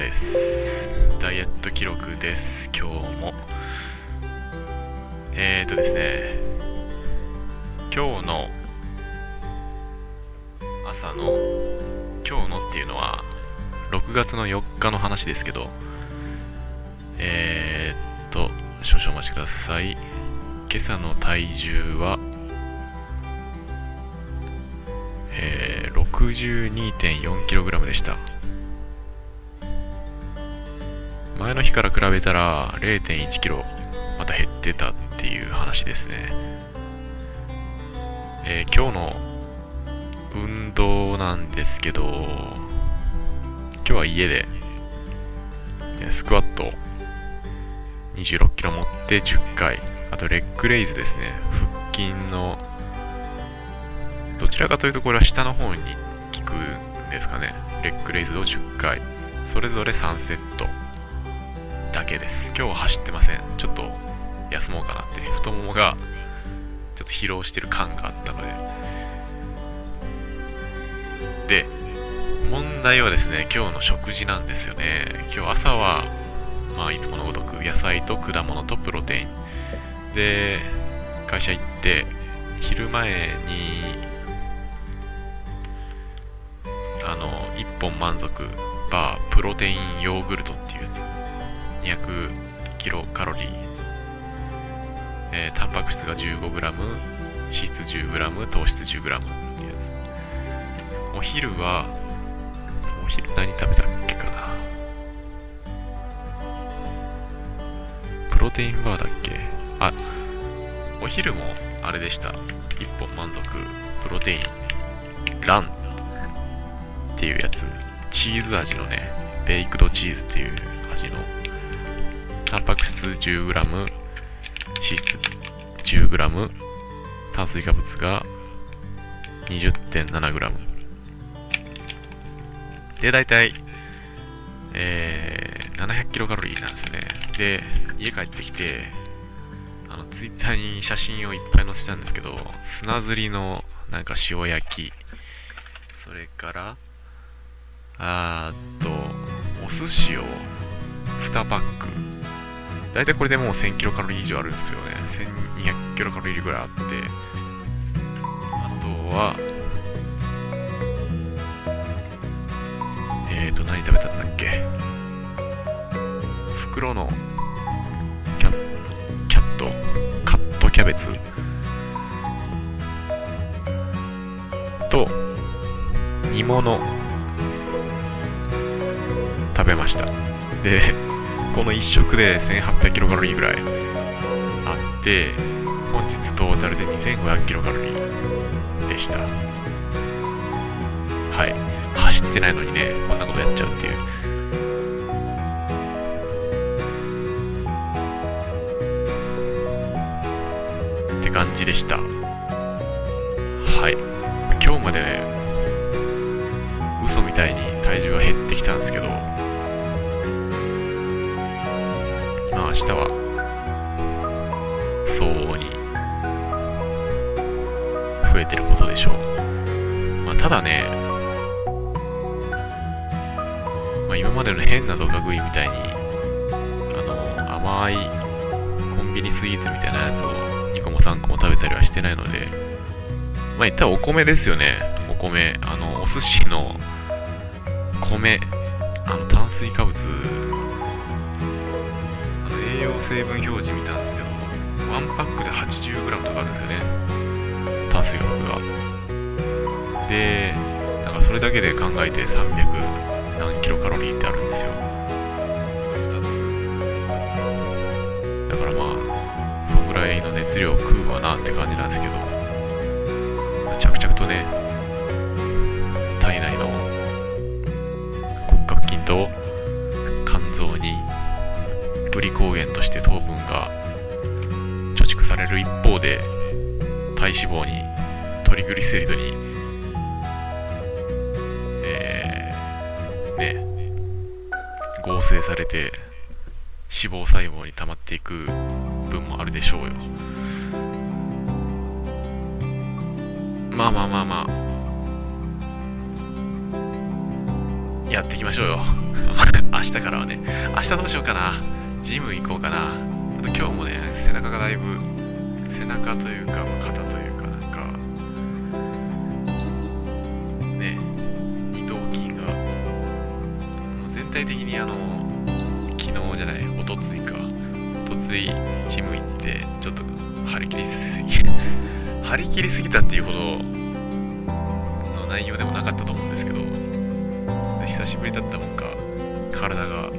です。ダイエット記録です。今日も。えーとですね。今日の朝の今日のっていうのは6月の4日の話ですけどえー、っと少々お待ちください。今朝の体重はえー、62.4kg でした。前の日から比べたら 0.1kg また減ってたっていう話ですね、えー、今日の運動なんですけど今日は家でスクワット 26kg 持って10回。あとレッグレイズですね。腹筋のどちらかというとこれは下の方に効くんですかね。レッグレイズを10回。それぞれ3セットだけです。今日は走ってません。ちょっと休もうかなって。太ももがちょっと疲労してる感があったので。で問題はですね今日の食事なんですよね。今日朝はまあいつものごとく野菜と果物とプロテイン。で会社行って昼前にあの1本満足バープロテインヨーグルトっ200キロカロリー、えー、タンパク質が 15g 脂質 10g 糖質 10g ってやつ。お昼はお昼何食べたっけかな。プロテインバーだっけ？あお昼もあれでした。1本満足。プロテインランっていうやつ。チーズ味のねベイクドチーズっていう味の。タンパク質 10g 脂質 10g 炭水化物が 20.7g で大体えー、700キロカロリーなんですよね。で家帰ってきてあのツイッターに写真をいっぱい載せたんですけど砂ずりのなんか塩焼き。それからあーとお寿司を2パック。大体これでもう1000キロカロリー以上あるんですよね。1200キロカロリーぐらいあって。あとはえーと何食べたんだっけ？袋のキャキャット。カットキャベツ。と煮物。食べました。でこの1食で1800キロカロリーぐらいあって本日トータルで2500キロカロリーでした。はい。走ってないのにねこんなことやっちゃうっていう。って感じでした。はい。今日までね嘘みたいに体重が減ってきたんですけどまあ明日は。相応に。増えてることでしょう、まあ、ただね、まあ、今までの変なドカ食いみたいにあの甘いコンビニスイーツみたいなやつを2個も3個も食べたりはしてないので。まあ言ったらお米ですよね。お米。あのお寿司の米。あの炭水化物成分表示見たんですけど1パックで 80g とかあるんですよね炭水化物が。でなんかそれだけで考えて300何キロカロリーってあるんですよ。だからまあそんぐらいの熱量を食うわなって感じなんですけど。脂肪にトリグリセリドにえー、ね合成されて脂肪細胞に溜まっていく分もあるでしょうよ。まあまあまあまあやっていきましょうよ。明日からはね。明日どうしようかな。ジム行こうかな。ちょっと今日もね背中がだいぶ背中というか、肩というか。体的にあの昨日じゃないおとついか。おとついジム行ってちょっと張り切りすぎ 張り切りすぎたっていうほどの内容でもなかったと思うんですけど久しぶりだったもんか体が、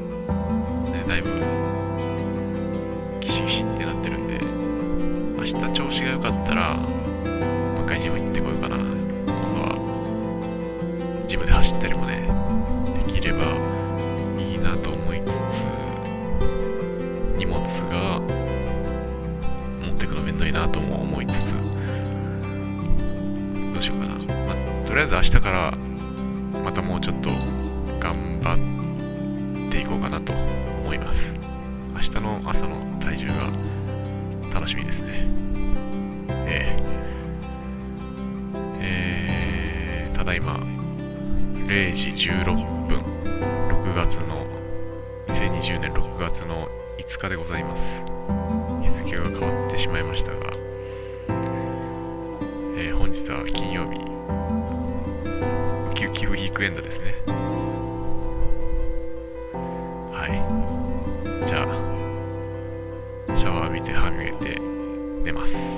ず明日からまたもうちょっと頑張っていこうかなと思います。明日の朝の体重が楽しみですね。えー、えー、ただいま0時16分6月の2020年6月の5日でございます。日付が変わってしまいましたが、えー本日は金曜日。キウキウィークエンドですね。はい。じゃあシャワー浴びて歯磨いて寝ます。